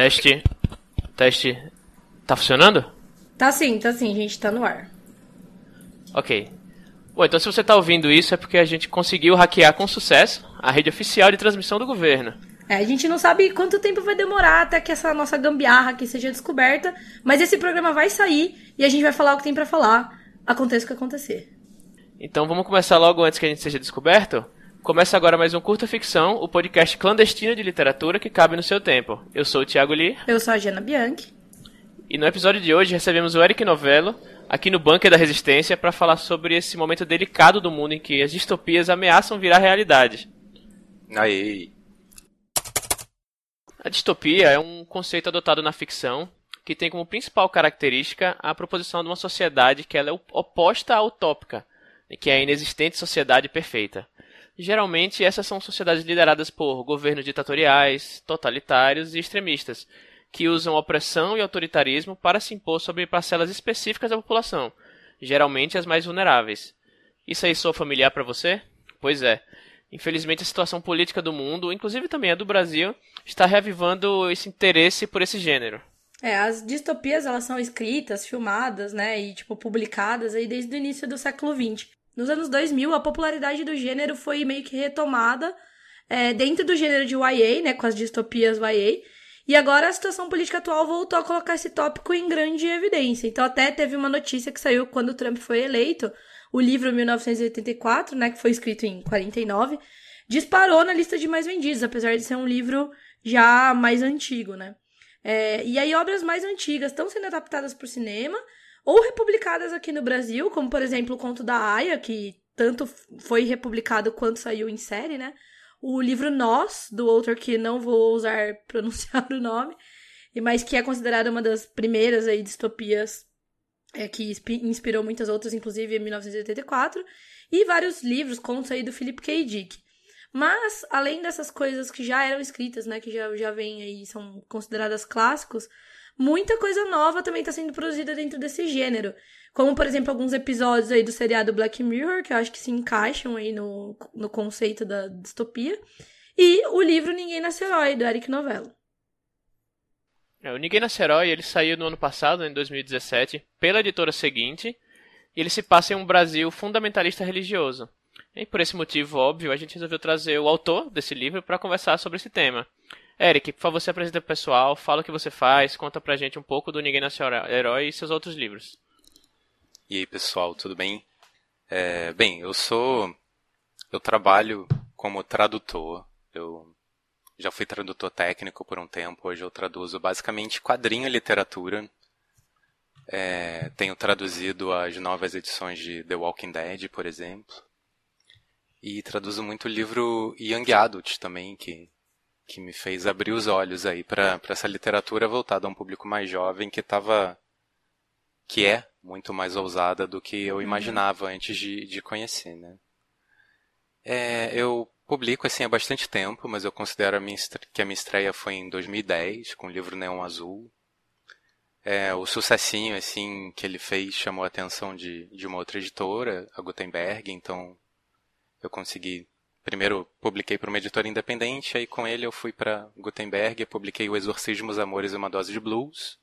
Teste. Teste. Tá funcionando? Tá sim, tá sim, gente, tá no ar. Ok. Bom, então se você tá ouvindo isso é porque a gente conseguiu hackear com sucesso a rede oficial de transmissão do governo. É, a gente não sabe quanto tempo vai demorar até que essa nossa gambiarra aqui seja descoberta, mas esse programa vai sair e a gente vai falar o que tem para falar, aconteça o que acontecer. Então vamos começar logo antes que a gente seja descoberto? Começa agora mais um Curta Ficção, o podcast clandestino de literatura que cabe no seu tempo. Eu sou o Thiago Lee. Eu sou a Jana Bianchi. E no episódio de hoje recebemos o Eric Novello, aqui no Bunker da Resistência, para falar sobre esse momento delicado do mundo em que as distopias ameaçam virar realidade. Aí. A distopia é um conceito adotado na ficção que tem como principal característica a proposição de uma sociedade que ela é oposta à utópica, que é a inexistente sociedade perfeita. Geralmente, essas são sociedades lideradas por governos ditatoriais, totalitários e extremistas, que usam opressão e autoritarismo para se impor sobre parcelas específicas da população, geralmente as mais vulneráveis. Isso aí soa familiar para você? Pois é. Infelizmente, a situação política do mundo, inclusive também a do Brasil, está reavivando esse interesse por esse gênero. É, as distopias elas são escritas, filmadas, né, e tipo publicadas aí desde o início do século XX. Nos anos 2000, a popularidade do gênero foi meio que retomada é, dentro do gênero de YA, né, com as distopias YA. E agora a situação política atual voltou a colocar esse tópico em grande evidência. Então até teve uma notícia que saiu quando o Trump foi eleito, o livro 1984, né, que foi escrito em 49, disparou na lista de mais vendidos, apesar de ser um livro já mais antigo, né? É, e aí obras mais antigas estão sendo adaptadas para o cinema ou republicadas aqui no Brasil, como por exemplo o Conto da Aya, que tanto foi republicado quanto saiu em série, né? O livro Nós, do autor que não vou usar pronunciar o nome, mas que é considerado uma das primeiras aí distopias é, que inspirou muitas outras, inclusive em 1984, e vários livros, contos aí do Philip K. Dick. Mas, além dessas coisas que já eram escritas, né, que já, já vêm aí, são consideradas clássicos, muita coisa nova também está sendo produzida dentro desse gênero. Como, por exemplo, alguns episódios aí do seriado Black Mirror, que eu acho que se encaixam aí no, no conceito da distopia. E o livro Ninguém Nasce Herói, do Eric Novello. É, o Ninguém Nasce Herói, ele saiu no ano passado, em 2017, pela editora seguinte, e ele se passa em um Brasil fundamentalista religioso. E por esse motivo óbvio, a gente resolveu trazer o autor desse livro para conversar sobre esse tema. Eric, por favor, se apresenta pro pessoal, fala o que você faz, conta pra gente um pouco do Ninguém Nasceu Herói e seus outros livros. E aí, pessoal, tudo bem? É, bem, eu sou. Eu trabalho como tradutor. Eu já fui tradutor técnico por um tempo, hoje eu traduzo basicamente quadrinho e literatura. É, tenho traduzido as novas edições de The Walking Dead, por exemplo. E traduzo muito o livro Young Adult também, que que me fez abrir os olhos aí para essa literatura voltada a um público mais jovem que estava que é muito mais ousada do que eu uhum. imaginava uhum. antes de, de conhecer, né? É, eu publico assim há bastante tempo, mas eu considero a minha, que a minha estreia foi em 2010 com o livro Neon Azul. É, o sucessinho assim que ele fez chamou a atenção de, de uma outra editora, a Gutenberg, então eu consegui primeiro publiquei para uma editora independente, aí com ele eu fui para Gutenberg e publiquei O Exorcismo, os Amores e uma Dose de Blues,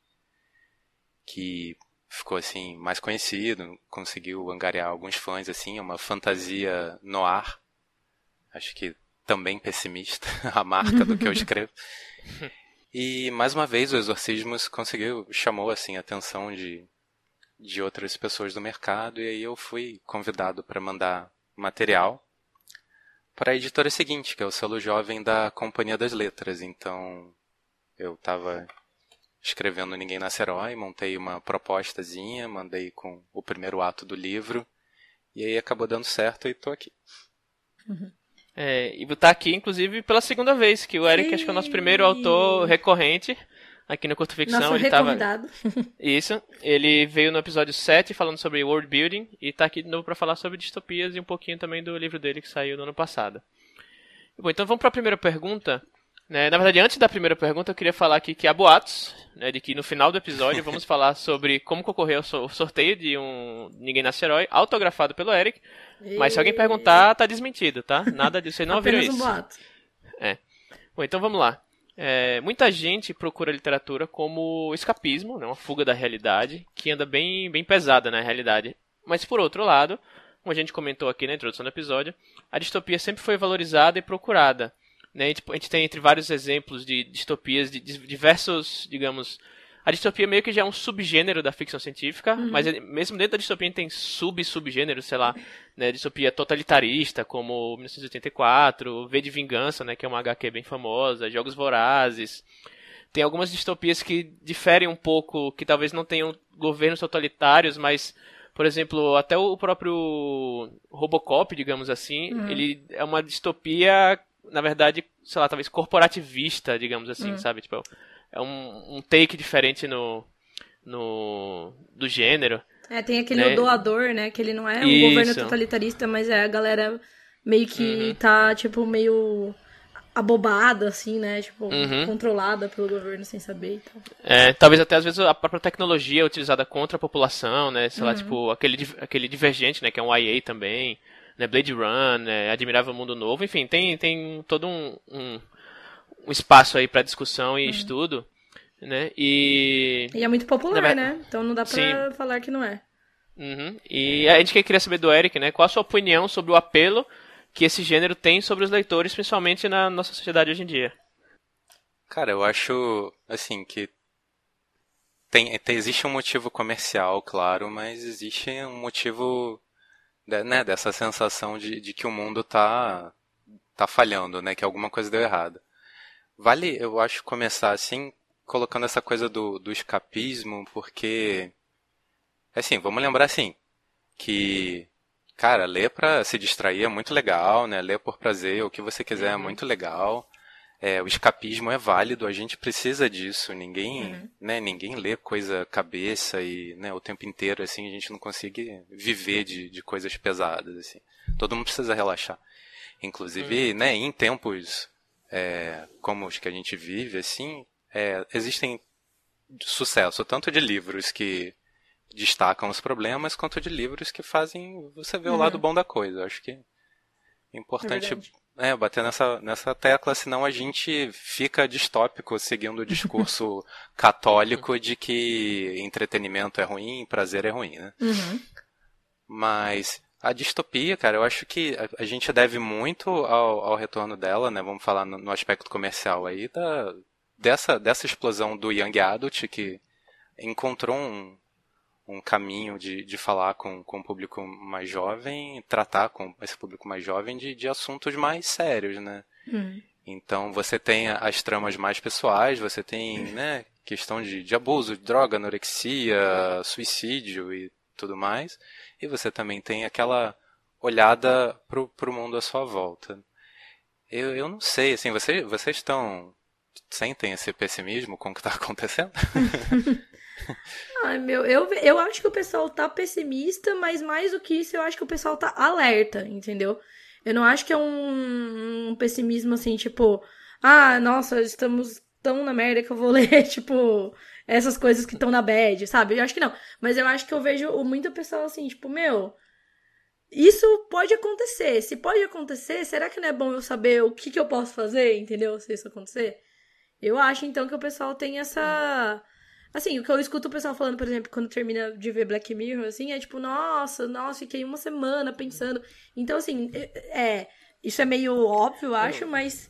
que ficou assim mais conhecido, conseguiu angariar alguns fãs assim, é uma fantasia noir, acho que também pessimista, a marca do que eu escrevo. E mais uma vez o Exorcismos conseguiu chamou assim a atenção de de outras pessoas do mercado e aí eu fui convidado para mandar material para a editora seguinte, que é o selo jovem da Companhia das Letras. Então, eu estava escrevendo Ninguém Nasce Herói, montei uma propostazinha, mandei com o primeiro ato do livro, e aí acabou dando certo e estou aqui. Uhum. É, e tá aqui, inclusive, pela segunda vez, que o Eric Sim. acho que é o nosso primeiro autor recorrente aqui no Curto Ficção. Nosso ele tava Isso. Ele veio no episódio 7 falando sobre world building e tá aqui de novo para falar sobre distopias e um pouquinho também do livro dele que saiu no ano passado. Bom, então vamos para a primeira pergunta. Né? Na verdade, antes da primeira pergunta, eu queria falar aqui que há boatos, né, de que no final do episódio vamos falar sobre como ocorreu o sorteio de um Ninguém Nasce Herói, autografado pelo Eric. Mas se alguém perguntar, tá desmentido, tá? Nada disso, vocês não ouviram isso. Um boato. É. Bom, então vamos lá. É, muita gente procura literatura como escapismo, né, uma fuga da realidade, que anda bem, bem pesada na realidade. Mas por outro lado, como a gente comentou aqui na introdução do episódio, a distopia sempre foi valorizada e procurada. Né? Gente, a gente tem entre vários exemplos de distopias de diversos, digamos, a distopia meio que já é um subgênero da ficção científica, uhum. mas mesmo dentro da distopia tem sub-subgêneros, sei lá, né, distopia totalitarista, como 1984, V de Vingança, né, que é uma HQ bem famosa, Jogos Vorazes. Tem algumas distopias que diferem um pouco, que talvez não tenham governos totalitários, mas por exemplo, até o próprio Robocop, digamos assim, uhum. ele é uma distopia, na verdade, sei lá, talvez corporativista, digamos assim, uhum. sabe? Tipo, é um, um take diferente no, no do gênero. É, tem aquele né? doador, né? Que ele não é um Isso. governo totalitarista, mas é a galera meio que uhum. tá, tipo, meio abobada, assim, né? Tipo, uhum. controlada pelo governo sem saber e tal. É, talvez até às vezes a própria tecnologia é utilizada contra a população, né? Sei uhum. lá, tipo, aquele, aquele divergente, né? Que é um IA também, né? Blade Run, né? Admirável Mundo Novo, enfim, tem, tem todo um, um um espaço aí para discussão e uhum. estudo, né? E e é muito popular, né? Então não dá para falar que não é. Uhum. E a gente queria saber do Eric, né? Qual a sua opinião sobre o apelo que esse gênero tem sobre os leitores, principalmente na nossa sociedade hoje em dia? Cara, eu acho assim que tem, tem existe um motivo comercial, claro, mas existe um motivo né, dessa sensação de, de que o mundo tá tá falhando, né? Que alguma coisa deu errado. Vale, eu acho, começar assim, colocando essa coisa do, do escapismo, porque. Assim, vamos lembrar assim, que. Cara, ler pra se distrair é muito legal, né? Ler por prazer, o que você quiser é uhum. é muito legal. É, o escapismo é válido, a gente precisa disso. Ninguém, uhum. né, ninguém lê coisa cabeça e, né, o tempo inteiro assim, a gente não consegue viver de, de coisas pesadas assim. Todo mundo precisa relaxar. Inclusive, uhum. né, em tempos é, como os que a gente vive, assim, é, existem sucesso tanto de livros que destacam os problemas quanto de livros que fazem você ver uhum. o lado bom da coisa. Eu acho que é importante é, é, bater nessa, nessa tecla, senão a gente fica distópico seguindo o discurso católico de que entretenimento é ruim, prazer é ruim, né? Uhum. Mas a distopia, cara, eu acho que a, a gente deve muito ao, ao, retorno dela, né? Vamos falar no, no, aspecto comercial aí, da, dessa, dessa explosão do Young Adult que encontrou um, um caminho de, de falar com, com o público mais jovem, tratar com esse público mais jovem de, de assuntos mais sérios, né? Hum. Então você tem as tramas mais pessoais, você tem, né, questão de, de abuso, de droga, anorexia, suicídio e tudo mais e você também tem aquela olhada pro, pro mundo à sua volta. Eu, eu não sei, assim, você, vocês estão. sentem esse pessimismo com o que está acontecendo? Ai, meu, eu, eu acho que o pessoal tá pessimista, mas mais do que isso, eu acho que o pessoal tá alerta, entendeu? Eu não acho que é um, um pessimismo assim, tipo, ah, nossa, estamos tão na merda que eu vou ler, tipo, essas coisas que estão na bad, sabe? Eu acho que não. Mas eu acho que eu vejo muita pessoa assim, tipo, meu. Isso pode acontecer. Se pode acontecer, será que não é bom eu saber o que, que eu posso fazer, entendeu? Se isso acontecer? Eu acho, então, que o pessoal tem essa. Assim, o que eu escuto o pessoal falando, por exemplo, quando termina de ver Black Mirror, assim, é tipo, nossa, nossa, fiquei uma semana pensando. Então, assim, é. é isso é meio óbvio, eu acho, mas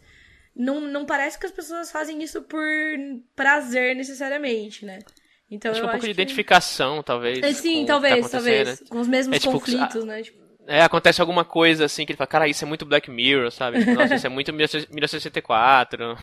não, não parece que as pessoas fazem isso por prazer necessariamente, né? Então acho eu um pouco de que... identificação, talvez. É, sim, talvez, tá talvez. Né? Com os mesmos é, tipo, conflitos, né? Tipo... É, acontece alguma coisa assim que ele fala, cara, isso é muito Black Mirror, sabe? Tipo, Nossa, isso é muito 1964.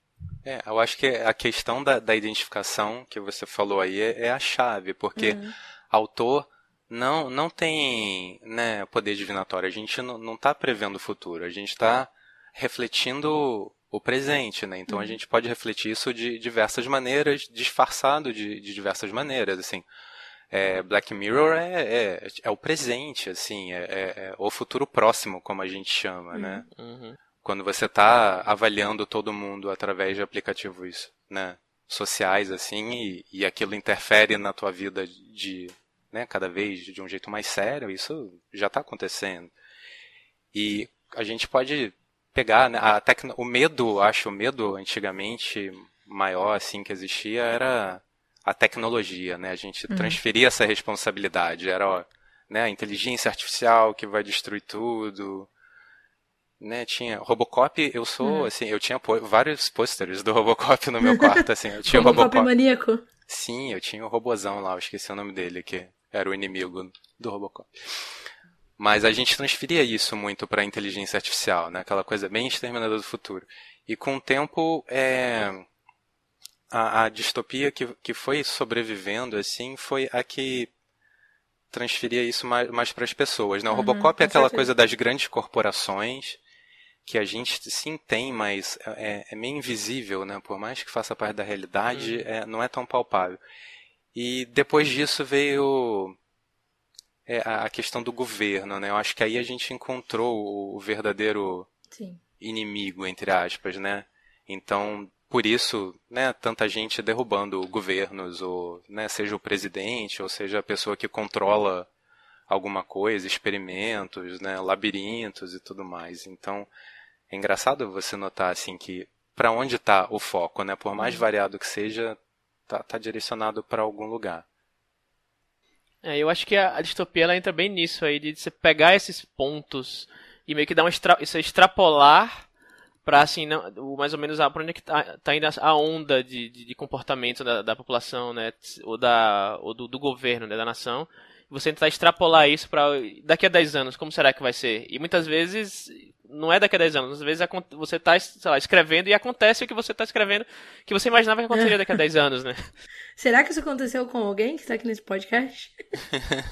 É, eu acho que a questão da, da identificação que você falou aí é, é a chave, porque uhum. autor não, não tem né, poder divinatório. A gente não está prevendo o futuro, a gente está refletindo o presente, né? Então uhum. a gente pode refletir isso de diversas maneiras, disfarçado de, de diversas maneiras, assim. É, Black Mirror é, é, é, o presente, assim, é, é, é, o futuro próximo, como a gente chama, né? uhum. né? Quando você está avaliando todo mundo através de aplicativos, né, sociais, assim, e, e aquilo interfere na tua vida de, né, cada vez de um jeito mais sério, isso já está acontecendo. E a gente pode pegar né, a tecno... o medo, acho, o medo antigamente maior assim que existia era a tecnologia, né? A gente uhum. transferia essa responsabilidade, era ó, né, a inteligência artificial que vai destruir tudo, né, tinha Robocop, eu sou, uhum. assim, eu tinha vários pôsteres do Robocop no meu quarto, assim, eu tinha Robocop. Robocop maníaco? Sim, eu tinha o robozão lá, eu esqueci o nome dele, que era o inimigo do Robocop. Mas a gente transferia isso muito para a inteligência artificial, né? Aquela coisa bem exterminadora do futuro. E com o tempo, é, a, a, distopia que, que foi sobrevivendo, assim, foi a que transferia isso mais, mais para as pessoas, né? O uhum, Robocop é aquela certeza. coisa das grandes corporações que a gente sim tem, mas é, é meio invisível, né? Por mais que faça parte da realidade, uhum. é, não é tão palpável. E depois disso veio é, a questão do governo, né? Eu acho que aí a gente encontrou o verdadeiro Sim. inimigo, entre aspas, né? Então, por isso, né, tanta gente derrubando governos, ou, né, seja o presidente, ou seja a pessoa que controla alguma coisa, experimentos, né, labirintos e tudo mais. Então, é engraçado você notar assim que para onde está o foco, né? Por mais uhum. variado que seja, tá, tá direcionado para algum lugar. É, eu acho que a, a, distopia ela entra bem nisso aí, de você pegar esses pontos e meio que dar um extra, isso extrapolar para assim, não, mais ou menos a, onde é que tá, tá indo a onda de, de, de comportamento da, da, população, né, ou, da, ou do, do governo, né, da nação, você tentar extrapolar isso para daqui a 10 anos, como será que vai ser? E muitas vezes não é daqui a 10 anos, às vezes você está escrevendo e acontece o que você está escrevendo que você imaginava que aconteceria daqui a 10 anos, né? Será que isso aconteceu com alguém que está aqui nesse podcast?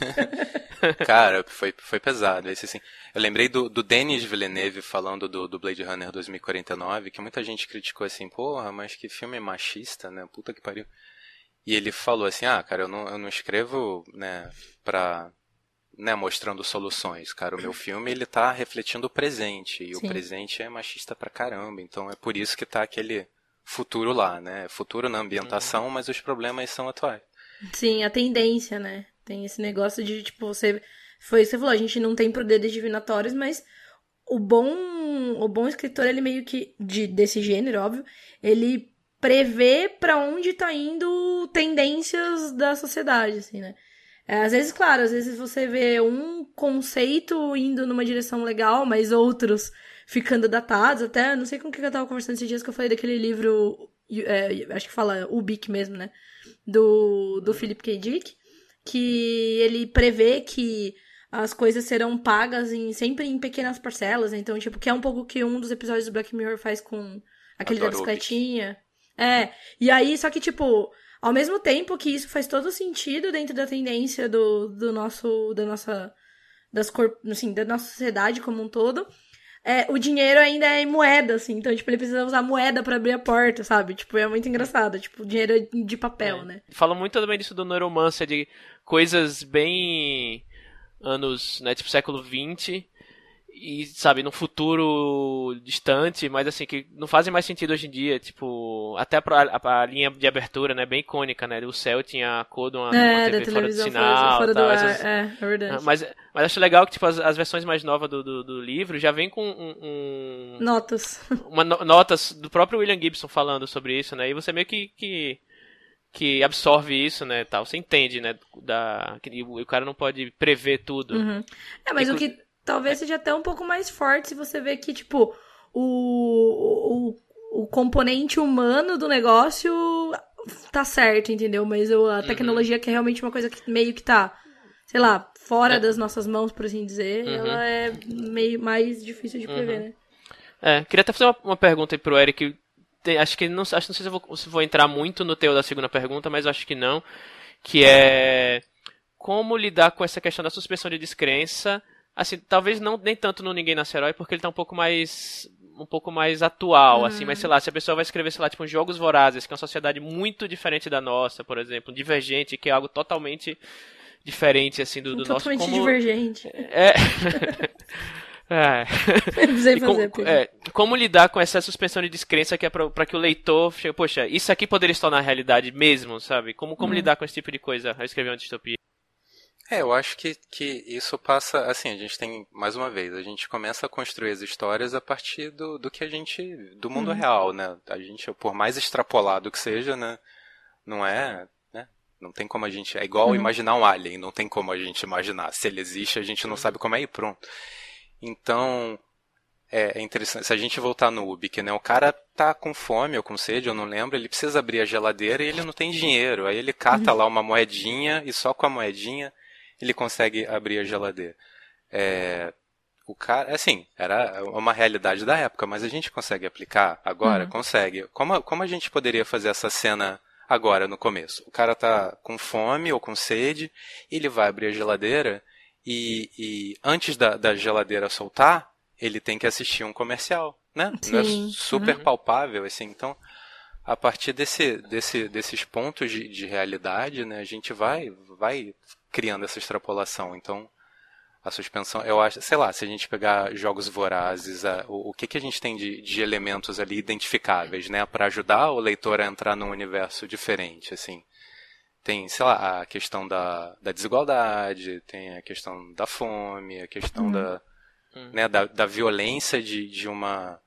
Cara, foi, foi pesado. Esse, assim, eu lembrei do, do Denis Villeneuve falando do, do Blade Runner 2049, que muita gente criticou assim, porra, mas que filme machista, né? Puta que pariu. E ele falou assim, ah, cara, eu não, eu não escrevo, né, pra, né, mostrando soluções, cara. O meu filme, ele tá refletindo o presente, e Sim. o presente é machista pra caramba, então é por isso que tá aquele futuro lá, né? Futuro na ambientação, uhum. mas os problemas são atuais. Sim, a tendência, né? Tem esse negócio de, tipo, você... Foi isso que você falou, a gente não tem poderes divinatórios, mas o bom o bom escritor, ele meio que, de, desse gênero, óbvio, ele prever para onde tá indo tendências da sociedade, assim, né? É, às vezes, claro, às vezes você vê um conceito indo numa direção legal, mas outros ficando datados, até, não sei com o que eu tava conversando esses dias que eu falei daquele livro, é, acho que fala o Bic mesmo, né? Do, do Philip K. Dick, que ele prevê que as coisas serão pagas em, sempre em pequenas parcelas, então, tipo, que é um pouco que um dos episódios do Black Mirror faz com aquele Adoro da bicicletinha. É, e aí, só que, tipo, ao mesmo tempo que isso faz todo sentido dentro da tendência do, do nosso, da nossa, das cor, assim, da nossa sociedade como um todo, é, o dinheiro ainda é em moeda, assim, então, tipo, ele precisa usar moeda para abrir a porta, sabe? Tipo, é muito engraçado, tipo, dinheiro de papel, é. né? Fala muito também disso do neuromancer, de coisas bem anos, né, tipo século 20, e, sabe, no futuro distante, mas assim, que não fazem mais sentido hoje em dia, tipo, até a, a, a linha de abertura, né, bem icônica, né, o céu tinha a cor de uma, é, uma TV fora do sinal, fora, do tal, essas... é, é verdade. Mas, mas acho legal que, tipo, as, as versões mais novas do, do, do, livro já vem com um... um notas. Uma, notas do próprio William Gibson falando sobre isso, né, e você meio que... que que absorve isso, né, tal. Você entende, né, da que o cara não pode prever tudo. Uhum. É, mas o que talvez seja até um pouco mais forte se você vê que, tipo, o, o, o componente humano do negócio tá certo, entendeu? Mas a uhum. tecnologia, que é realmente uma coisa que meio que tá, sei lá, fora é. das nossas mãos, por assim dizer, uhum. ela é meio mais difícil de prever, uhum. né? É, queria até fazer uma, uma pergunta aí pro Eric. Tem, acho que não, acho, não sei se eu vou, se vou entrar muito no teu da segunda pergunta, mas acho que não. Que é como lidar com essa questão da suspensão de descrença Assim, talvez não nem tanto no Ninguém Nasce Herói, porque ele tá um pouco mais um pouco mais atual, uhum. assim, mas sei lá, se a pessoa vai escrever, sei lá, tipo, Jogos Vorazes, que é uma sociedade muito diferente da nossa, por exemplo, Divergente, que é algo totalmente diferente, assim, do, do nosso... Totalmente como... divergente. É... É. Como, é, como, lidar com essa suspensão de descrença que é para que o leitor chegue, poxa, isso aqui poderia se tornar realidade mesmo, sabe? Como, como uhum. lidar com esse tipo de coisa ao escrever uma distopia? É, eu acho que, que isso passa, assim, a gente tem, mais uma vez, a gente começa a construir as histórias a partir do, do que a gente, do mundo uhum. real, né? A gente, por mais extrapolado que seja, né? Não é, né? Não tem como a gente, é igual uhum. imaginar um alien, não tem como a gente imaginar. Se ele existe, a gente não sabe como é e pronto. Então, é, é interessante, se a gente voltar no Ubik, né? O cara tá com fome ou com sede, eu não lembro, ele precisa abrir a geladeira e ele não tem dinheiro. Aí ele cata uhum. lá uma moedinha e só com a moedinha ele consegue abrir a geladeira. É, o cara, assim, era uma realidade da época, mas a gente consegue aplicar agora? Uhum. Consegue. Como, como a gente poderia fazer essa cena agora, no começo? O cara tá com fome ou com sede, ele vai abrir a geladeira e, e antes da, da geladeira soltar, ele tem que assistir um comercial, né? Sim. Não é super uhum. palpável, assim, então a partir desse, desse, desses pontos de, de realidade, né, a gente vai, vai criando essa extrapolação. Então, a suspensão, eu acho, sei lá, se a gente pegar jogos vorazes, a, o, o que, que a gente tem de, de elementos ali identificáveis, né, para ajudar o leitor a entrar num universo diferente, assim. Tem, sei lá, a questão da, da desigualdade, tem a questão da fome, a questão uhum. da, uhum. né, da, da violência de, de uma,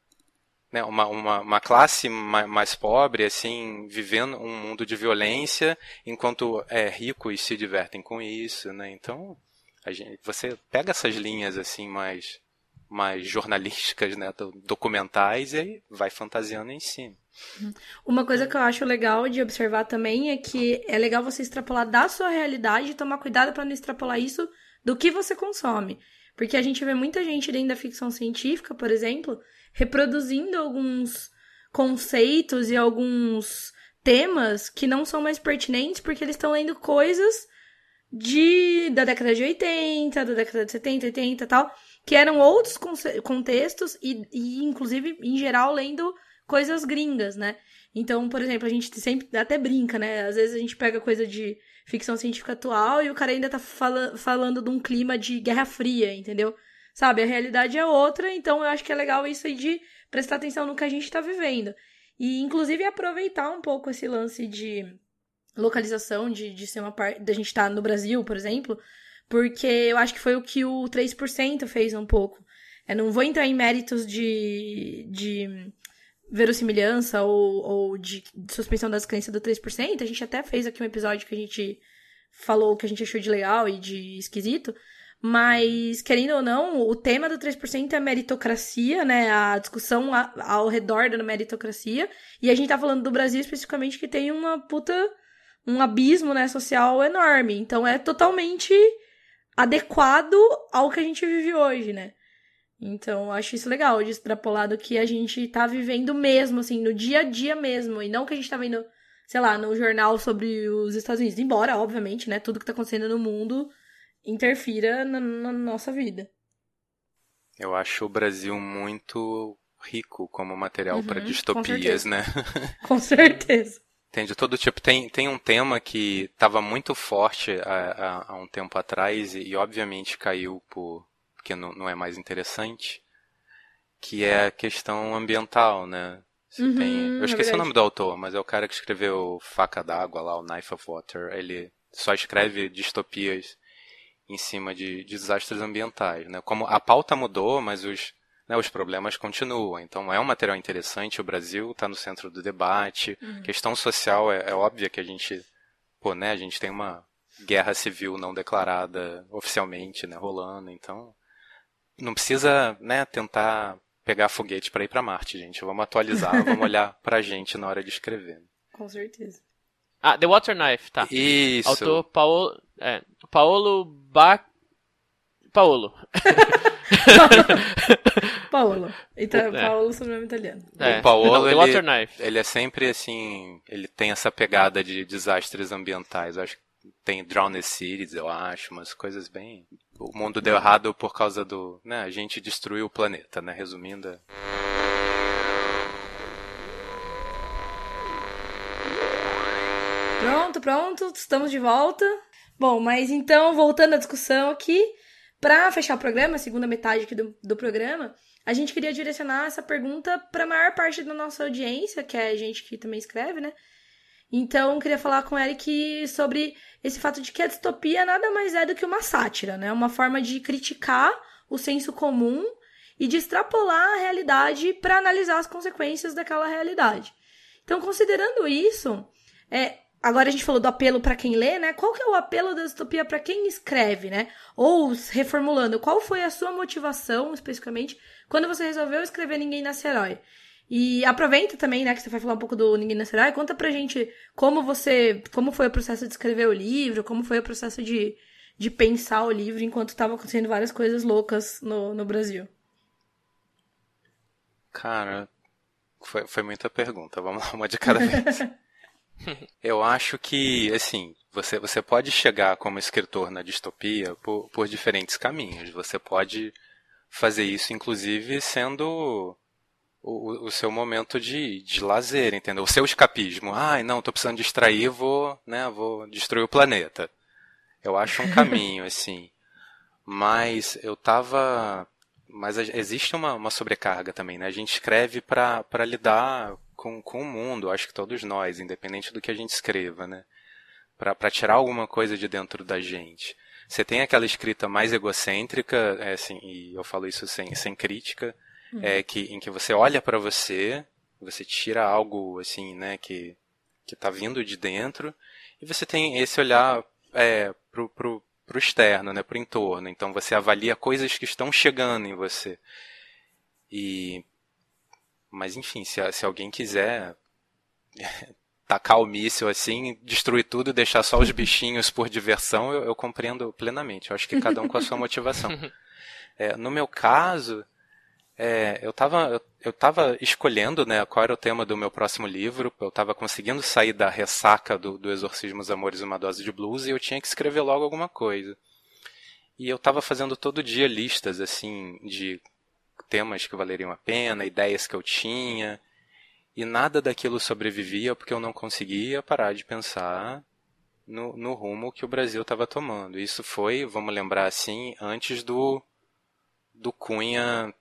né, uma, uma, uma classe mais pobre, assim, vivendo um mundo de violência, enquanto é, ricos se divertem com isso, né? Então, gente, você pega essas linhas, assim, mais, mais jornalísticas, né, documentais, e aí vai fantasiando em cima. Uhum. Uma coisa que eu acho legal de observar também é que é legal você extrapolar da sua realidade e tomar cuidado para não extrapolar isso do que você consome. Porque a gente vê muita gente dentro da ficção científica, por exemplo, reproduzindo alguns conceitos e alguns temas que não são mais pertinentes porque eles estão lendo coisas de da década de 80, da década de 70, 80 e tal, que eram outros contextos e, e, inclusive, em geral, lendo coisas gringas, né? Então, por exemplo, a gente sempre até brinca, né? Às vezes a gente pega coisa de ficção científica atual e o cara ainda tá fala, falando de um clima de Guerra Fria, entendeu? Sabe, a realidade é outra, então eu acho que é legal isso aí de prestar atenção no que a gente tá vivendo. E, inclusive, aproveitar um pouco esse lance de localização, de, de ser uma parte. da gente estar tá no Brasil, por exemplo, porque eu acho que foi o que o 3% fez um pouco. Eu não vou entrar em méritos de, de verossimilhança ou, ou de suspensão das crenças do 3%. A gente até fez aqui um episódio que a gente falou o que a gente achou de legal e de esquisito. Mas, querendo ou não, o tema do 3% é a meritocracia, né? A discussão ao redor da meritocracia. E a gente tá falando do Brasil especificamente que tem uma puta. um abismo, né, social enorme. Então é totalmente adequado ao que a gente vive hoje, né? Então, acho isso legal de extrapolar do que a gente tá vivendo mesmo, assim, no dia a dia mesmo. E não que a gente tá vendo, sei lá, no jornal sobre os Estados Unidos. Embora, obviamente, né, tudo que tá acontecendo no mundo interfira na, na nossa vida. Eu acho o Brasil muito rico como material uhum, para distopias, com né? Com certeza. Tem de todo tipo. Tem, tem um tema que estava muito forte há, há, um tempo atrás e, e obviamente caiu por, porque não, não, é mais interessante, que é a questão ambiental, né? Uhum, tem, eu é esqueci é o nome do autor, mas é o cara que escreveu Faca d'Água lá, o Knife of Water. Ele só escreve distopias em cima de, de desastres ambientais. Né? Como a pauta mudou, mas os, né, os problemas continuam. Então é um material interessante. O Brasil está no centro do debate. Uhum. Questão social é, é óbvia que a gente, pô, né, a gente tem uma guerra civil não declarada oficialmente, né, rolando. Então não precisa, né, tentar pegar foguete para ir para Marte, gente. Vamos atualizar, vamos olhar para a gente na hora de escrever. Com certeza. Ah, The Water Knife, tá. Isso. Autor Paolo, é, Paolo Ba... Paolo. Paolo. Então, é. Paolo sobrenome italiano. É. O Paolo, ele, Water Knife. ele é sempre assim, ele tem essa pegada de desastres ambientais. Eu acho que tem Drowned Cities, eu acho, umas coisas bem... O mundo deu errado por causa do... Né, a gente destruiu o planeta, né? Resumindo... É... Pronto, pronto, estamos de volta. Bom, mas então, voltando à discussão aqui, para fechar o programa, a segunda metade aqui do, do programa, a gente queria direcionar essa pergunta para a maior parte da nossa audiência, que é a gente que também escreve, né? Então, queria falar com o Eric sobre esse fato de que a distopia nada mais é do que uma sátira, né? Uma forma de criticar o senso comum e de extrapolar a realidade para analisar as consequências daquela realidade. Então, considerando isso, é, agora a gente falou do apelo para quem lê, né? Qual que é o apelo da distopia para quem escreve, né? Ou reformulando, qual foi a sua motivação especificamente quando você resolveu escrever Ninguém Nasce Herói? E aproveita também, né, que você vai falar um pouco do Ninguém Nasce Herói, conta pra gente como você, como foi o processo de escrever o livro, como foi o processo de, de pensar o livro enquanto estavam acontecendo várias coisas loucas no, no Brasil. Cara, foi, foi muita pergunta, vamos lá, uma de cada vez. Eu acho que, assim, você, você pode chegar como escritor na distopia por, por diferentes caminhos. Você pode fazer isso, inclusive, sendo o, o seu momento de, de lazer, entendeu? O seu escapismo. Ai, não, tô precisando distrair, vou, né, vou destruir o planeta. Eu acho um caminho, assim. Mas eu tava. Mas existe uma, uma sobrecarga também, né? A gente escreve para lidar com, com o mundo, acho que todos nós, independente do que a gente escreva, né? Para tirar alguma coisa de dentro da gente. Você tem aquela escrita mais egocêntrica, é, assim, e eu falo isso sem, sem crítica, uhum. é, que, em que você olha para você, você tira algo, assim, né, que, que tá vindo de dentro, e você tem esse olhar é, pro, pro, pro externo, né, pro entorno. Então você avalia coisas que estão chegando em você. E mas enfim, se, se alguém quiser tacar o míssil assim, destruir tudo e deixar só os bichinhos por diversão, eu, eu compreendo plenamente. Eu acho que cada um com a sua motivação. É, no meu caso, é, eu estava eu, eu tava escolhendo né, qual era o tema do meu próximo livro, eu estava conseguindo sair da ressaca do, do Exorcismo dos Amores e uma Dose de Blues e eu tinha que escrever logo alguma coisa. E eu estava fazendo todo dia listas assim de temas que valeriam a pena, ideias que eu tinha, e nada daquilo sobrevivia porque eu não conseguia parar de pensar no, no rumo que o Brasil estava tomando. Isso foi, vamos lembrar assim, antes do, do Cunha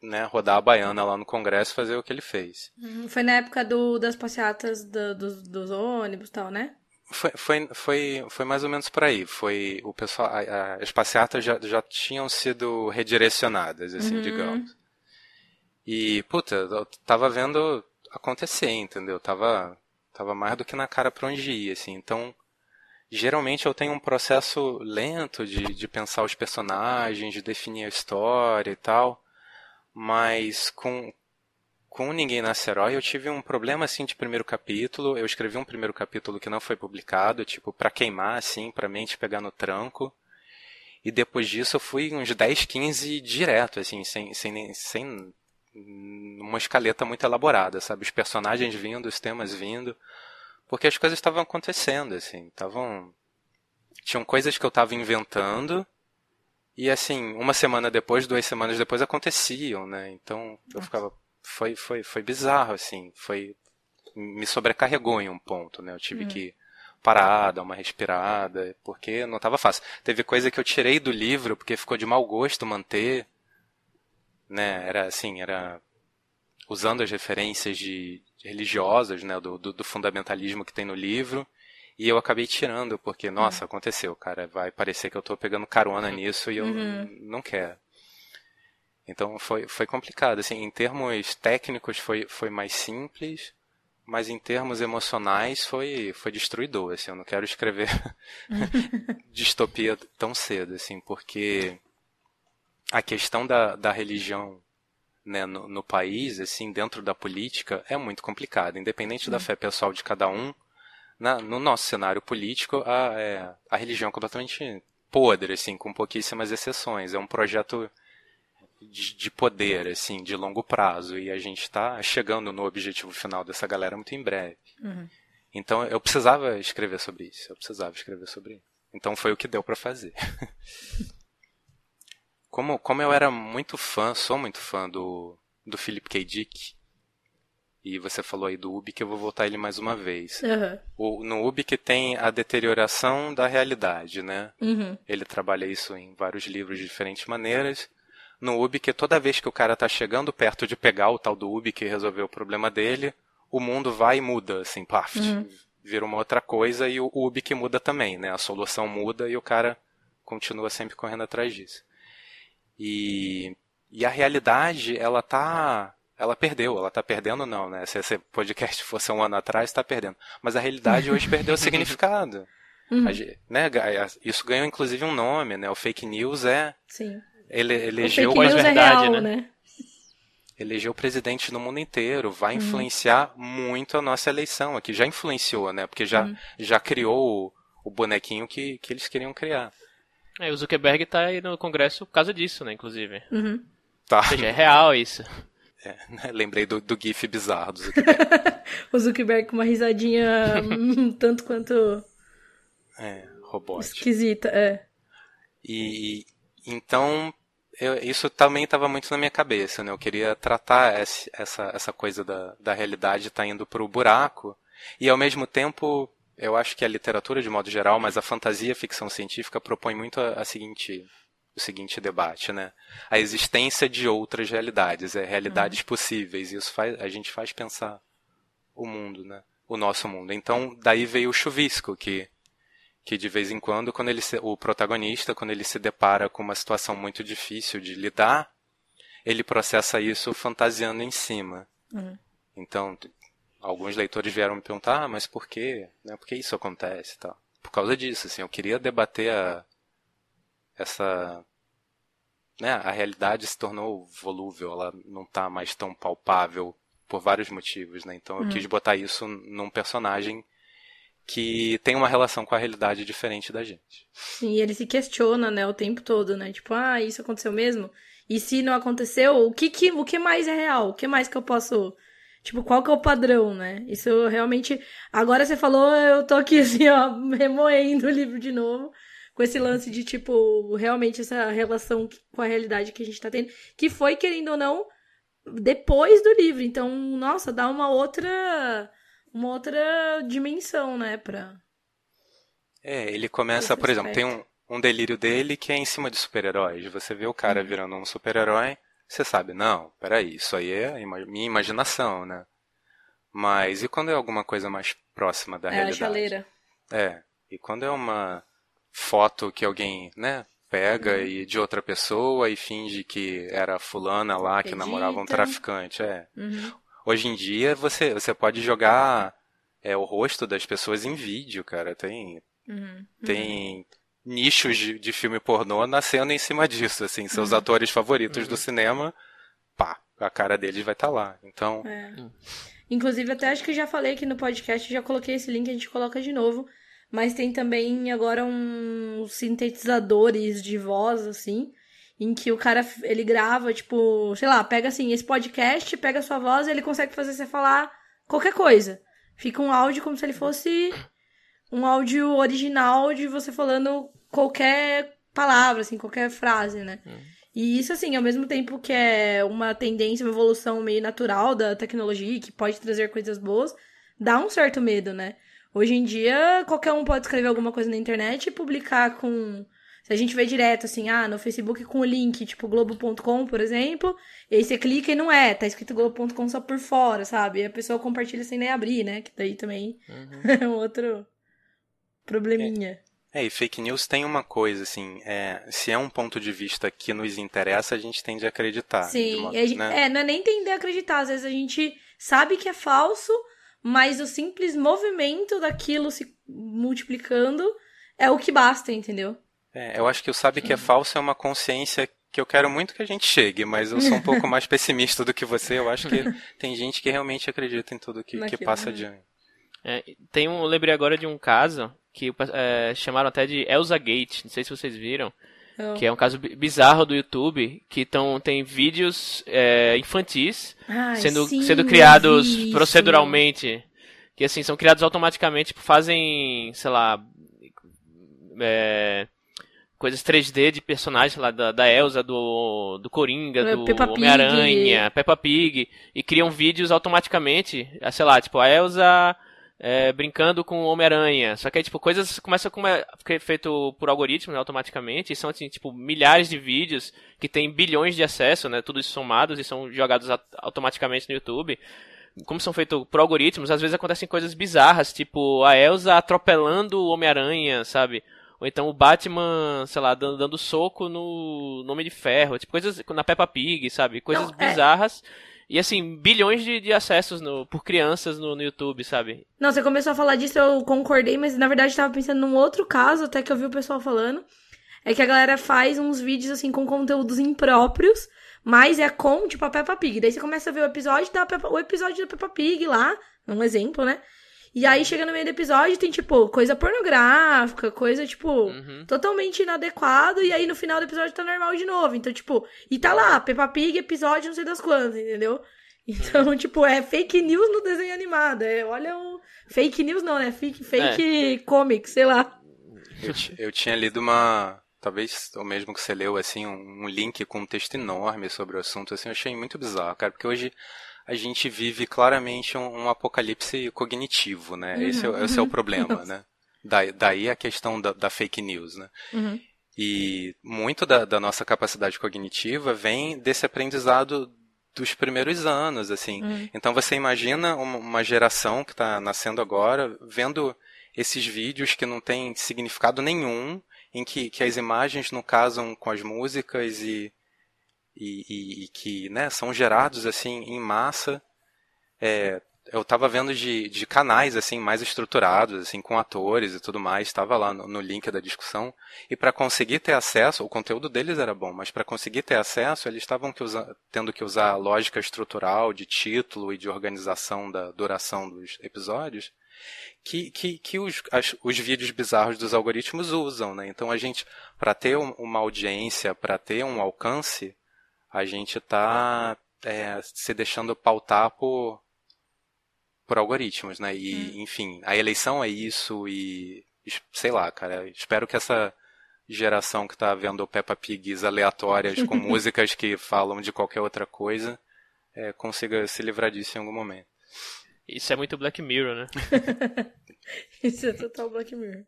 né, rodar a baiana lá no Congresso fazer o que ele fez. Uhum, foi na época do, das passeatas do, dos, dos ônibus e tal, né? Foi, foi, foi, foi mais ou menos por aí. Foi o pessoal, a, a, as passeatas já, já tinham sido redirecionadas, assim, uhum. digamos. E, puta, eu tava vendo acontecer, entendeu? Tava, tava mais do que na cara pra onde ir, assim. Então, geralmente eu tenho um processo lento de, de pensar os personagens, de definir a história e tal. Mas com, com Ninguém Nasce Herói eu tive um problema assim de primeiro capítulo. Eu escrevi um primeiro capítulo que não foi publicado, tipo, para queimar assim, pra mente pegar no tranco. E depois disso eu fui uns 10, 15 direto, assim, sem, sem, sem uma escaleta muito elaborada, sabe? Os personagens vindo, os temas vindo. Porque as coisas estavam acontecendo, assim, estavam. Tinham coisas que eu estava inventando. E assim, uma semana depois, duas semanas depois aconteciam, né? Então eu ficava, foi, foi, foi bizarro, assim, foi, me sobrecarregou em um ponto, né? Eu tive uhum. que parar, dar uma respirada, porque não estava fácil. Teve coisa que eu tirei do livro porque ficou de mau gosto manter, né? Era assim, era usando as referências de, de religiosas, né? Do, do, do, fundamentalismo que tem no livro. E eu acabei tirando, porque, nossa, uhum. aconteceu, cara. Vai parecer que eu estou pegando carona nisso e eu uhum. não quero. Então foi, foi complicado. Assim, em termos técnicos foi, foi mais simples, mas em termos emocionais foi, foi destruidor. Assim, eu não quero escrever distopia tão cedo, assim, porque a questão da, da religião né, no, no, país, assim, dentro da política, é muito complicada. Independente da fé pessoal de cada um, na, no nosso cenário político, a, é, a religião é completamente podre, assim, com pouquíssimas exceções. É um projeto de, de poder, assim, de longo prazo. E a gente está chegando no objetivo final dessa galera muito em breve. Uhum. Então eu precisava escrever sobre isso. Eu precisava escrever sobre isso. Então foi o que deu para fazer. como, como eu era muito fã, sou muito fã do, do Philip K. Dick, e você falou aí do Ubik, eu vou voltar ele mais uma vez. Uhum. O, no Ubik tem a deterioração da realidade, né? Uhum. Ele trabalha isso em vários livros de diferentes maneiras no Ubi que toda vez que o cara tá chegando perto de pegar o tal do Ubi que resolveu o problema dele, o mundo vai e muda, assim, paf, uhum. vira uma outra coisa e o UB que muda também, né? A solução muda e o cara continua sempre correndo atrás disso. E, e a realidade, ela tá. Ela perdeu, ela tá perdendo não, né? Se esse podcast fosse um ano atrás, tá perdendo. Mas a realidade hoje perdeu o significado. Uhum. A, né? Isso ganhou inclusive um nome, né? O fake news é. Sim. Ele elegeu o verdade, é real, né? né? Elegeu presidente no mundo inteiro, vai uhum. influenciar muito a nossa eleição aqui. Já influenciou, né? Porque já, uhum. já criou o, o bonequinho que, que eles queriam criar. É, o Zuckerberg tá aí no Congresso por causa disso, né, inclusive. Uhum. Tá. Ou seja, é real isso. É, né, lembrei do, do GIF bizarro do Zuckerberg. o Zuckerberg com uma risadinha um tanto quanto. É, robótica. Esquisita, é. E então, eu, isso também estava muito na minha cabeça, né? Eu queria tratar esse, essa, essa coisa da, da realidade estar tá indo para o buraco e ao mesmo tempo eu acho que a literatura de modo geral, mas a fantasia e a ficção científica propõe muito a, a seguinte o seguinte debate, né? A existência de outras realidades, é realidades uhum. possíveis, e isso faz, a gente faz pensar o mundo, né? O nosso mundo. Então, daí veio o chuvisco, que que de vez em quando, quando ele se, o protagonista, quando ele se depara com uma situação muito difícil de lidar, ele processa isso fantasiando em cima. Uhum. Então, alguns leitores vieram me perguntar, ah, mas por quê? Né, por que isso acontece? Tal. Por causa disso, assim, eu queria debater a, essa... Né, a realidade se tornou volúvel, ela não está mais tão palpável por vários motivos, né? Então eu uhum. quis botar isso num personagem que tem uma relação com a realidade diferente da gente. Sim, ele se questiona, né, o tempo todo, né? Tipo, ah, isso aconteceu mesmo? E se não aconteceu, o que, que, o que mais é real? O que mais que eu posso Tipo, qual que é o padrão, né? Isso realmente. Agora você falou, eu tô aqui assim, ó, remoendo o livro de novo. Com esse lance de, tipo, realmente essa relação com a realidade que a gente tá tendo. Que foi, querendo ou não, depois do livro. Então, nossa, dá uma outra. Uma outra dimensão, né? Pra. É, ele começa, por exemplo, tem um, um delírio dele que é em cima de super-heróis. Você vê o cara uhum. virando um super-herói você sabe, não, peraí, isso aí é minha imaginação, né? Mas e quando é alguma coisa mais próxima da é realidade? A chaleira. É, e quando é uma foto que alguém, né, pega uhum. e de outra pessoa e finge que era fulana lá que Edita. namorava um traficante, é. Uhum. Hoje em dia você, você pode jogar é, o rosto das pessoas em vídeo, cara. Tem, uhum. tem nichos de, de filme pornô nascendo em cima disso, assim, seus uhum. atores favoritos uhum. do cinema, pá, a cara deles vai estar tá lá. Então. É. Inclusive, até acho que já falei aqui no podcast, já coloquei esse link, a gente coloca de novo. Mas tem também agora uns sintetizadores de voz, assim, em que o cara ele grava, tipo, sei lá, pega assim, esse podcast, pega a sua voz e ele consegue fazer você falar qualquer coisa. Fica um áudio como se ele fosse um áudio original de você falando qualquer palavra, assim, qualquer frase, né? Uhum. E isso, assim, ao mesmo tempo que é uma tendência, uma evolução meio natural da tecnologia, que pode trazer coisas boas, dá um certo medo, né? Hoje em dia, qualquer um pode escrever alguma coisa na internet e publicar com. Se a gente vê direto, assim, ah, no Facebook com o link, tipo globo.com, por exemplo, e aí você clica e não é, tá escrito globo.com só por fora, sabe? E a pessoa compartilha sem nem abrir, né? Que daí também uhum. é um outro probleminha. É, e fake news tem uma coisa, assim, é, se é um ponto de vista que nos interessa, a gente tende a acreditar. Sim, uma, gente, né? é, não é nem tender a acreditar, às vezes a gente sabe que é falso, mas o simples movimento daquilo se multiplicando é o que basta, entendeu? É, eu acho que o sabe que é falso é uma consciência que eu quero muito que a gente chegue, mas eu sou um pouco mais pessimista do que você. Eu acho que tem gente que realmente acredita em tudo que, que passa né? adiante. É, tem um, eu lembrei agora de um caso que é, chamaram até de Elsa Gate, não sei se vocês viram. Oh. Que é um caso bizarro do YouTube, que tão, tem vídeos é, infantis Ai, sendo, sim, sendo criados proceduralmente. Que assim, são criados automaticamente, tipo, fazem, sei lá, é, coisas 3D de personagens lá da, da Elsa, do, do Coringa, é, do Homem-Aranha, Peppa Pig, e criam vídeos automaticamente, sei lá, tipo, a Elsa é, brincando com Homem-Aranha. Só que aí, tipo, coisas começam a ficar feito por algoritmos né, automaticamente, e são, assim, tipo, milhares de vídeos que tem bilhões de acesso, né, tudo isso somados e são jogados automaticamente no YouTube. como são feitos por algoritmos, às vezes acontecem coisas bizarras, tipo a Elsa atropelando o Homem-Aranha, sabe? Ou então o Batman, sei lá, dando, dando soco no Nome de Ferro, tipo coisas na Peppa Pig, sabe? Coisas Não, é- bizarras. E assim, bilhões de, de acessos no, por crianças no, no YouTube, sabe? Não, você começou a falar disso, eu concordei, mas na verdade eu tava pensando num outro caso, até que eu vi o pessoal falando. É que a galera faz uns vídeos assim com conteúdos impróprios, mas é com, tipo, a Peppa Pig. Daí você começa a ver o episódio da Peppa, o episódio da Peppa Pig lá, um exemplo, né? E aí chega no meio do episódio, tem, tipo, coisa pornográfica, coisa, tipo, Uhum. totalmente inadequado, e aí no final do episódio tá normal de novo. Então, tipo, e tá lá, Peppa Pig, episódio não sei das quantas, entendeu? Então, tipo, é fake news no desenho animado. É, olha o. Fake news não, né? Fake, fake comic, sei lá. Eu, eu tinha lido uma. Talvez o mesmo que você leu, assim, um, um link com um texto enorme sobre o assunto, assim, eu achei muito bizarro, cara, porque hoje a gente vive claramente um, um apocalipse cognitivo, né? esse, é, o- esse é o problema, né? Daí, daí a questão da, da fake news, né? Uhum. E muito da, da nossa capacidade cognitiva vem desse aprendizado dos primeiros anos, assim. Uhum. Então você imagina uma, uma geração que está nascendo agora vendo esses vídeos que não têm significado nenhum, em que, que as imagens não casam com as músicas e, e, e- e que né, são gerados assim em massa. É, eu estava vendo de, de canais assim mais estruturados, assim com atores e tudo mais, estava lá no, no link da discussão. E para conseguir ter acesso, o conteúdo deles era bom, mas para conseguir ter acesso, eles estavam tendo que usar a lógica estrutural de título e de organização da duração dos episódios que, que, que os, as- os vídeos bizarros dos algoritmos usam, né? Então a gente, para ter um- uma audiência, para ter um alcance, a gente está se deixando pautar por, por algoritmos, né? E, enfim, a eleição é isso e, sei lá, cara, espero que essa geração que tá vendo Peppa Pigs aleatórias com músicas que falam de qualquer outra coisa é, consiga se livrar disso em algum momento. Isso é muito Black Mirror, né? Isso é total Black Mirror.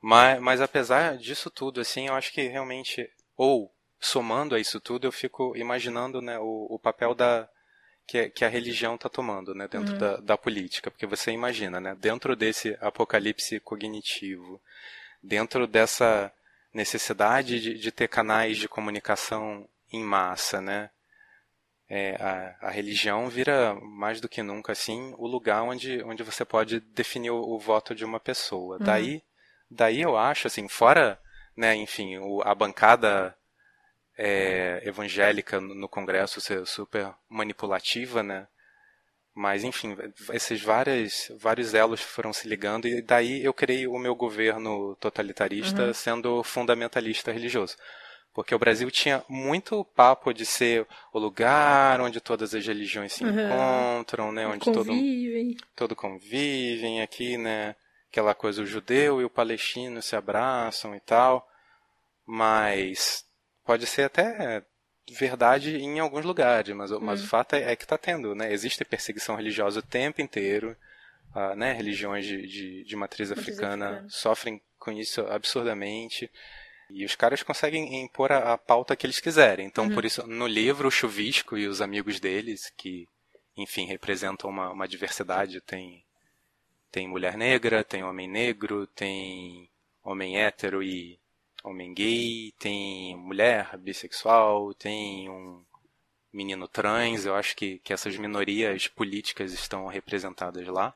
Mas, mas apesar disso tudo, assim, eu acho que realmente, ou somando a isso tudo, eu fico imaginando né, o, o papel da que, que a religião está tomando né, dentro da, da política. Porque você imagina, né, dentro desse apocalipse cognitivo, dentro dessa necessidade de, de ter canais de comunicação em massa, né? É, a, a religião vira mais do que nunca assim o lugar onde, onde você pode definir o, o voto de uma pessoa. Daí, daí eu acho assim, fora, né, enfim, o, a bancada é, evangélica no Congresso ser super manipulativa, né? Mas enfim, esses várias, vários elos foram se ligando e daí eu criei o meu governo totalitarista sendo fundamentalista religioso. Porque o Brasil tinha muito papo de ser o lugar onde todas as religiões se Uhum. encontram, né? Onde todo, Convivem. todo convivem aqui, né? Aquela coisa, o judeu e o palestino se abraçam e tal. Mas pode ser até verdade em alguns lugares, mas, o- mas o fato é, é que está tendo, né? Existe perseguição religiosa o tempo inteiro. ah, né? Religiões de, de, de matriz, africana, africana. sofrem com isso absurdamente. E os caras conseguem impor a, a pauta que eles quiserem. Então, por isso, no livro, o Chuvisco e os amigos deles, que, enfim, representam uma, uma diversidade, tem, tem mulher negra, tem homem negro, tem homem hétero e homem gay, tem mulher bissexual, tem um menino trans. Eu acho que, que essas minorias políticas estão representadas lá.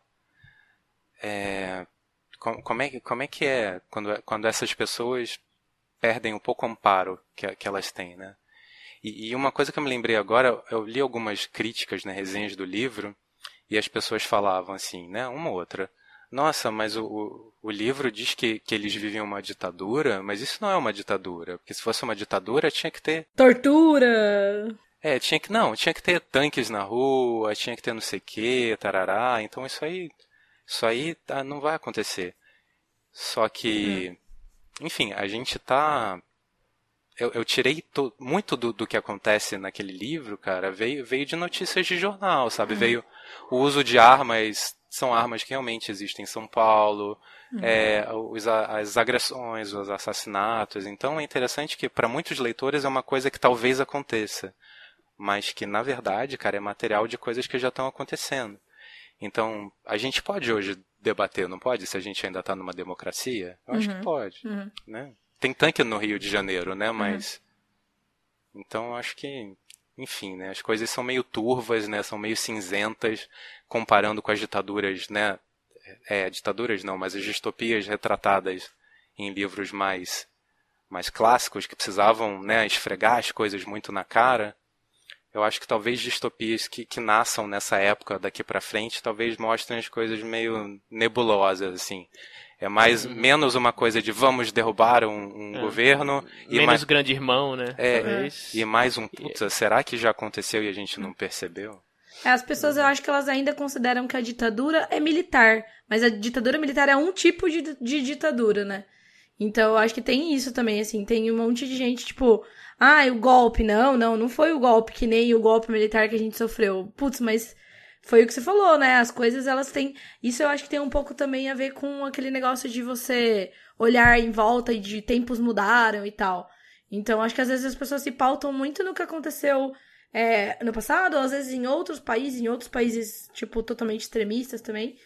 É, com- como, é, que- como é que é quando, quando essas pessoas perdem um pouco o amparo que, que elas têm, né? E, e uma coisa que eu me lembrei agora, eu li algumas críticas, né, resenhas do livro, e as pessoas falavam assim, né, uma ou outra, nossa, mas o, o, o livro diz que, que eles vivem uma ditadura, mas isso não é uma ditadura, porque se fosse uma ditadura tinha que ter, Tortura. é, tinha que, não, tinha que ter tanques na rua, tinha que ter não sei o que, tarará, então isso aí, isso aí tá, não vai acontecer. Só que, enfim, a gente tá. Eu, eu tirei to- muito do, do que acontece naquele livro, cara, veio, veio de notícias de jornal, sabe? Veio o uso de armas, são armas que realmente existem em São Paulo, é, os, as agressões, os assassinatos. Então é interessante que para muitos leitores é uma coisa que talvez aconteça. mas que na verdade, cara, é material de coisas que já estão acontecendo. Então, a gente pode hoje debater, não pode? Se a gente ainda está numa democracia? Eu acho que Uhum. pode. Uhum. Né? Tem tanque no Rio de Janeiro, Uhum. né? Mas. Então, acho que. Enfim, né? As coisas são meio turvas, né? São meio cinzentas, comparando com as ditaduras, né? É, ditaduras não, mas as distopias retratadas em livros mais mais clássicos que precisavam né, esfregar as coisas muito na cara. Eu acho que talvez distopias que, que nasçam nessa época daqui para frente talvez mostrem as coisas meio nebulosas assim. É mais menos uma coisa de vamos derrubar um, um É. governo e Menos mais grande irmão, né? É, Talvez. e mais um puta, será que já aconteceu e a gente não percebeu? É, as pessoas, eu acho que elas ainda consideram que a ditadura é militar, mas a ditadura militar é um tipo de, de ditadura, né? Então, eu acho que tem isso também, assim, tem um monte de gente, tipo, ah, o golpe, não, não, não foi o golpe que nem o golpe militar que a gente sofreu. Putz, mas foi o que você falou, né? As coisas, elas têm. Isso eu acho que tem um pouco também a ver com aquele negócio de você olhar em volta e de tempos mudaram e tal. Então, acho que às vezes as pessoas se pautam muito no que aconteceu é, no passado, ou às vezes em outros países, em outros países, tipo, totalmente extremistas também.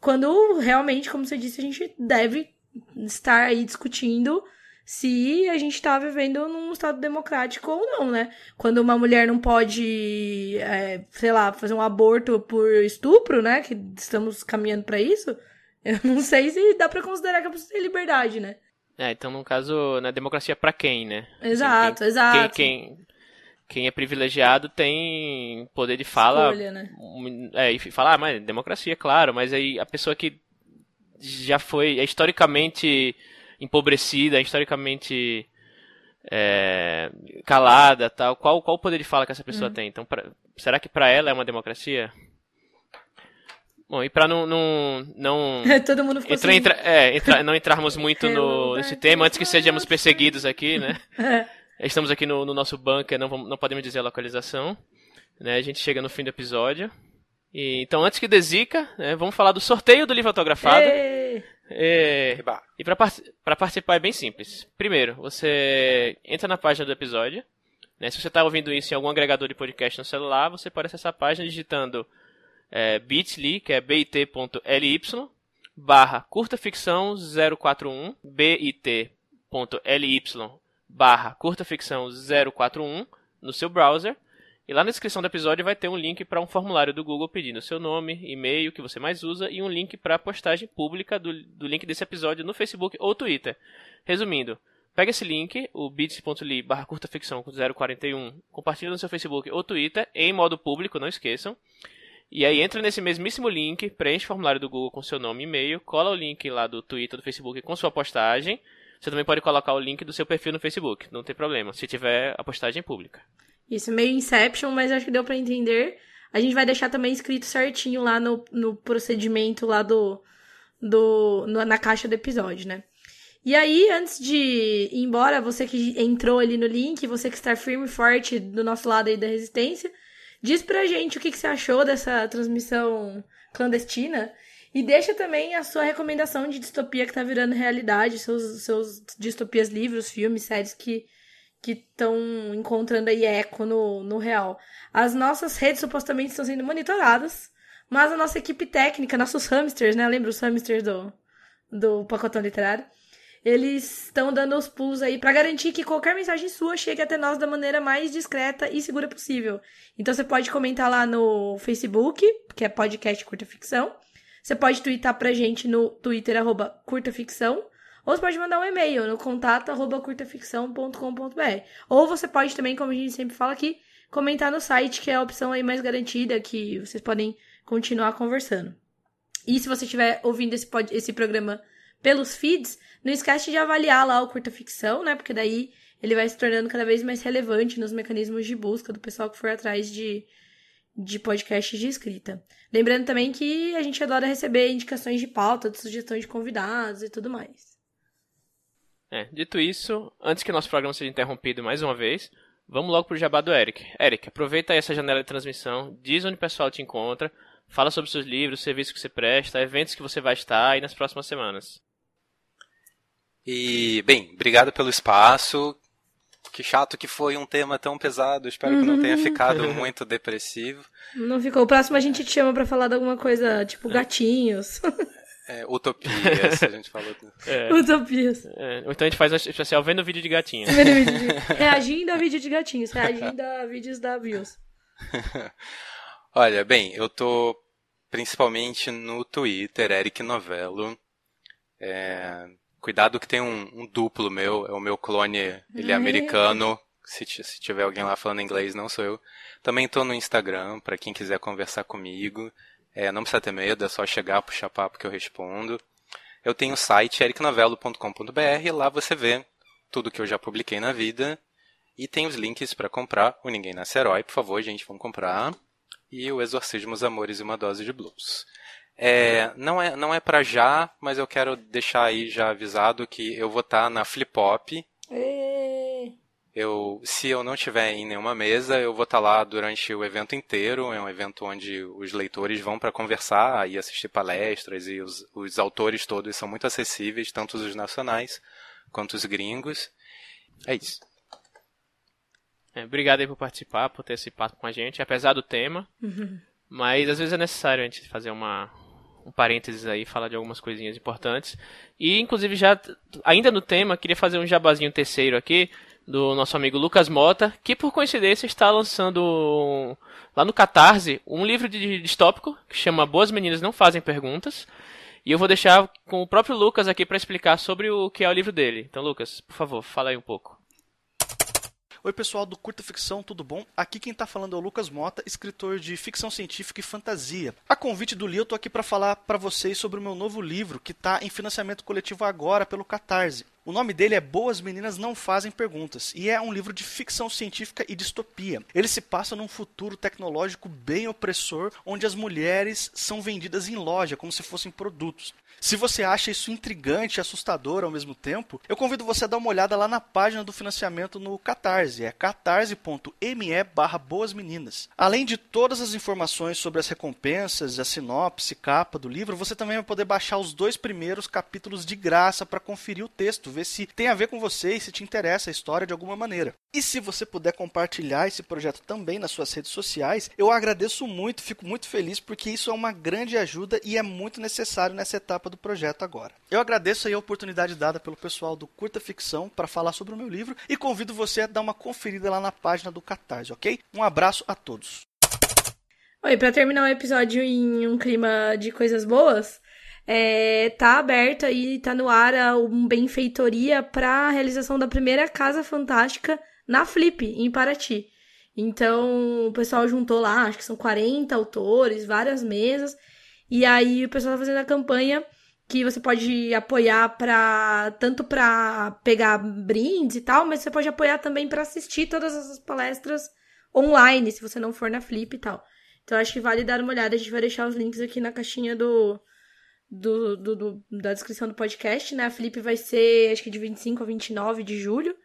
Quando realmente, como você disse, a gente deve estar aí discutindo se a gente tá vivendo num estado democrático ou não, né? Quando uma mulher não pode, é, sei lá, fazer um aborto por estupro, né? Que estamos caminhando pra isso. Eu não sei se dá pra considerar que a pessoa tem liberdade, né? É, então no caso, na democracia pra quem, né? Assim, Exato, quem, exato. Quem, quem, quem é privilegiado tem poder de fala. Escolha, né? É, e falar, ah, mas democracia, claro, mas aí a pessoa que já foi é historicamente empobrecida, historicamente é, calada, tal, qual, qual o poder de fala que essa pessoa tem? Então, pra- será que pra ela é uma democracia? Bom, e pra não, não, não Todo mundo ficou Entra, assim. entra, é, entra- não entrarmos muito no, nesse tema antes que sejamos perseguidos aqui, né? Estamos aqui no, no nosso bunker, não, vamos- não podemos dizer a localização. Né? A gente chega no fim do episódio. E, então, antes que desica, né, vamos falar do sorteio do livro autografado. Ê! É, e para participar é bem simples. Primeiro, você entra na página do episódio. Né? Se você está ouvindo isso em algum agregador de podcast no celular, você pode acessar a página digitando é, bit.ly, que é bit.ly, barra curta ficção 041, bit.ly barra curta ficção 041 no seu browser. E lá na descrição do episódio vai ter um link para um formulário do Google pedindo seu nome, e-mail que você mais usa e um link para a postagem pública do, do link desse episódio no Facebook ou Twitter. Resumindo, pega esse link, o bit.ly barra curta ficção 041, compartilha no seu Facebook ou Twitter em modo público, não esqueçam. E aí entra nesse mesmíssimo link, preenche o formulário do Google com seu nome e e-mail, cola o link lá do Twitter, do Facebook com sua postagem. Você também pode colocar o link do seu perfil no Facebook, não tem problema, se tiver a postagem pública. Isso, meio Inception, mas acho que deu pra entender. A gente vai deixar também escrito certinho lá no, no procedimento lá do, do no- na caixa do episódio, né? E aí, antes de ir embora, você que entrou ali no link, você que está firme e forte do nosso lado aí da resistência, diz pra gente o que, que você achou dessa transmissão clandestina e deixa também a sua recomendação de distopia que tá virando realidade, seus, seus distopias, livros, filmes, séries que que estão encontrando aí eco no, no real. As nossas redes supostamente estão sendo monitoradas, mas a nossa equipe técnica, nossos hamsters, né? Lembra os hamsters do, do pacotão literário? Eles estão dando os pulos aí para garantir que qualquer mensagem sua chegue até nós da maneira mais discreta e segura possível. Então você pode comentar lá no Facebook, que é podcast Curta Ficção. Você pode twittar pra gente no Twitter, arroba Curta Ficção. Ou você pode mandar um e-mail no contato arroba curtaficção.com.br. Ou você pode também, como a gente sempre fala aqui, comentar no site, que é a opção aí mais garantida, que vocês podem continuar conversando. E se você estiver ouvindo esse, pod, esse programa pelos feeds, não esquece de avaliar lá o Curta Ficção, né? Porque daí ele vai se tornando cada vez mais relevante nos mecanismos de busca do pessoal que for atrás de, de podcasts de escrita. Lembrando também que a gente adora receber indicações de pauta, de sugestões de convidados e tudo mais. É, dito isso, antes que nosso programa seja interrompido mais uma vez, vamos logo pro jabá do Eric. Eric, aproveita aí essa janela de transmissão, diz onde o pessoal te encontra, fala sobre seus livros, serviços que você presta, eventos que você vai estar aí nas próximas semanas. E, bem, obrigado pelo espaço. que chato que foi um tema tão pesado. Espero que não tenha ficado muito depressivo. Não ficou. O próximo a gente te chama para falar de alguma coisa, tipo gatinhos. É, utopias, a gente falou. É. Utopias. É, então a gente faz o especial vendo vídeo de gatinho. Vendo vídeo de... Reagindo a vídeo de gatinhos, reagindo a vídeos da Views. Olha, bem, eu tô principalmente no Twitter, Eric Novello. É, cuidado que tem um, um, duplo meu, é o meu clone, ele é americano. Se, se tiver alguém lá falando inglês, não sou eu. Também tô no Instagram, para quem quiser conversar comigo. É, não precisa ter medo, é só chegar, puxar papo que eu respondo. Eu tenho o site ericnovello.com.br, lá você vê tudo que eu já publiquei na vida. E tem os links para comprar o Ninguém Nasce Herói, por favor, gente, vamos comprar. E o Exorcismo, os Amores e uma Dose de Blues. É, não é, não é para já, mas eu quero deixar aí já avisado que eu vou estar tá na Flip Hop. Eu, se eu não estiver em nenhuma mesa, eu vou estar lá durante o evento inteiro. É um evento onde os leitores vão para conversar e assistir palestras e os, os autores todos são muito acessíveis, tanto os nacionais quanto os gringos. É isso. É, obrigado aí por participar, por ter esse papo com a gente, apesar do tema. Uhum. Mas às vezes é necessário a gente fazer uma, um parênteses aí, falar de algumas coisinhas importantes. E inclusive já, ainda no tema, queria fazer um jabazinho terceiro aqui do nosso amigo Lucas Mota, que por coincidência está lançando lá no Catarse um livro de distópico que chama Boas Meninas Não Fazem Perguntas. E eu vou deixar com o próprio Lucas aqui para explicar sobre o que é o livro dele. Então, Lucas, por favor, fala aí um pouco. Oi, pessoal do Curta Ficção, tudo bom? Aqui quem está falando é o Lucas Mota, escritor de ficção científica e fantasia. A convite do Li, eu tô aqui para falar para vocês sobre o meu novo livro, que está em financiamento coletivo agora pelo Catarse. O nome dele é Boas Meninas Não Fazem Perguntas e é um livro de ficção científica e distopia. Ele se passa num futuro tecnológico bem opressor, onde as mulheres são vendidas em loja como se fossem produtos. Se você acha isso intrigante e assustador ao mesmo tempo, eu convido você a dar uma olhada lá na página do financiamento no Catarse, é catarse.me barra boasmeninas. Além de todas as informações sobre as recompensas, a sinopse, capa do livro, você também vai poder baixar os dois primeiros capítulos de graça para conferir o texto, ver se tem a ver com você e se te interessa a história de alguma maneira. E se você puder compartilhar esse projeto também nas suas redes sociais, eu agradeço muito, fico muito feliz porque isso é uma grande ajuda e é muito necessário nessa etapa do projeto agora. Eu agradeço a oportunidade dada pelo pessoal do Curta Ficção para falar sobre o meu livro e convido você a dar uma conferida lá na página do Catarse, ok? Um abraço a todos. Oi, para terminar o episódio em um clima de coisas boas, é, tá aberto aí, tá no ar um benfeitoria para a realização da primeira Casa Fantástica na Flip, em Paraty. Então, o pessoal juntou lá, acho que são 40 autores, várias mesas, e aí o pessoal tá fazendo a campanha que você pode apoiar para tanto para pegar brindes e tal, mas você pode apoiar também para assistir todas essas palestras online, se você não for na Flip e tal. Então acho que vale dar uma olhada, a gente vai deixar os links aqui na caixinha do do, do, do, da descrição do podcast, né? A Flip vai ser, acho que de 25 a 29 de julho.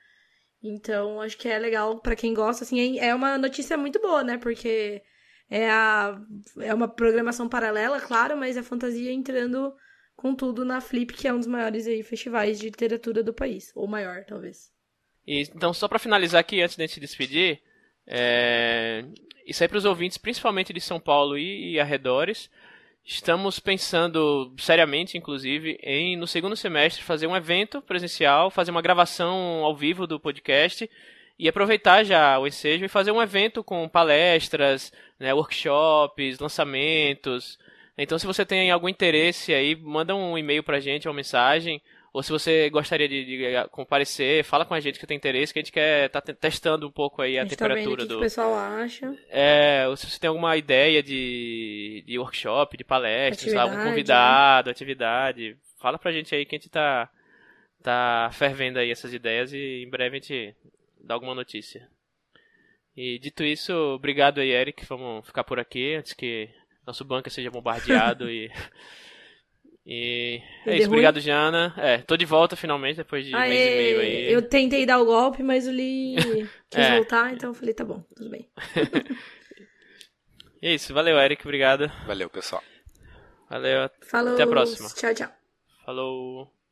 Então, acho que é legal para quem gosta, assim, é uma notícia muito boa, né? Porque é, a, é uma programação paralela, claro, mas a fantasia entrando com tudo na Flip, que é um dos maiores aí, festivais de literatura do país. Ou maior, talvez. E, então, só para finalizar aqui, antes de a gente se despedir, é... isso aí para os ouvintes, principalmente de São Paulo e, e arredores, Estamos pensando seriamente, inclusive, em no segundo semestre fazer um evento presencial, fazer uma gravação ao vivo do podcast e aproveitar já o ensejo e fazer um evento com palestras, né, workshops, lançamentos. Então, se você tem algum interesse aí, manda um e-mail pra gente, uma mensagem. Ou se você gostaria de, de, comparecer, fala com a gente que tem interesse, que a gente quer estar tá testando um pouco aí a, a temperatura tá do. Que o pessoal acha. É, ou se você tem alguma ideia de, de workshop, de palestras, algum convidado, atividade, fala pra gente aí que a gente tá, tá fervendo aí essas ideias e em breve a gente dá alguma notícia. E dito isso, obrigado aí, Eric. Vamos ficar por aqui antes que nosso banco seja bombardeado e. E é isso, obrigado, Jana. É, tô de volta finalmente, depois de Aê, mês e meio aí. Eu tentei dar o golpe, mas o Lee quis é. voltar, então eu falei, tá bom, tudo bem. é isso, valeu, Eric, obrigado. Valeu, pessoal. Valeu, Falou, até a próxima. Tchau, tchau. Falou.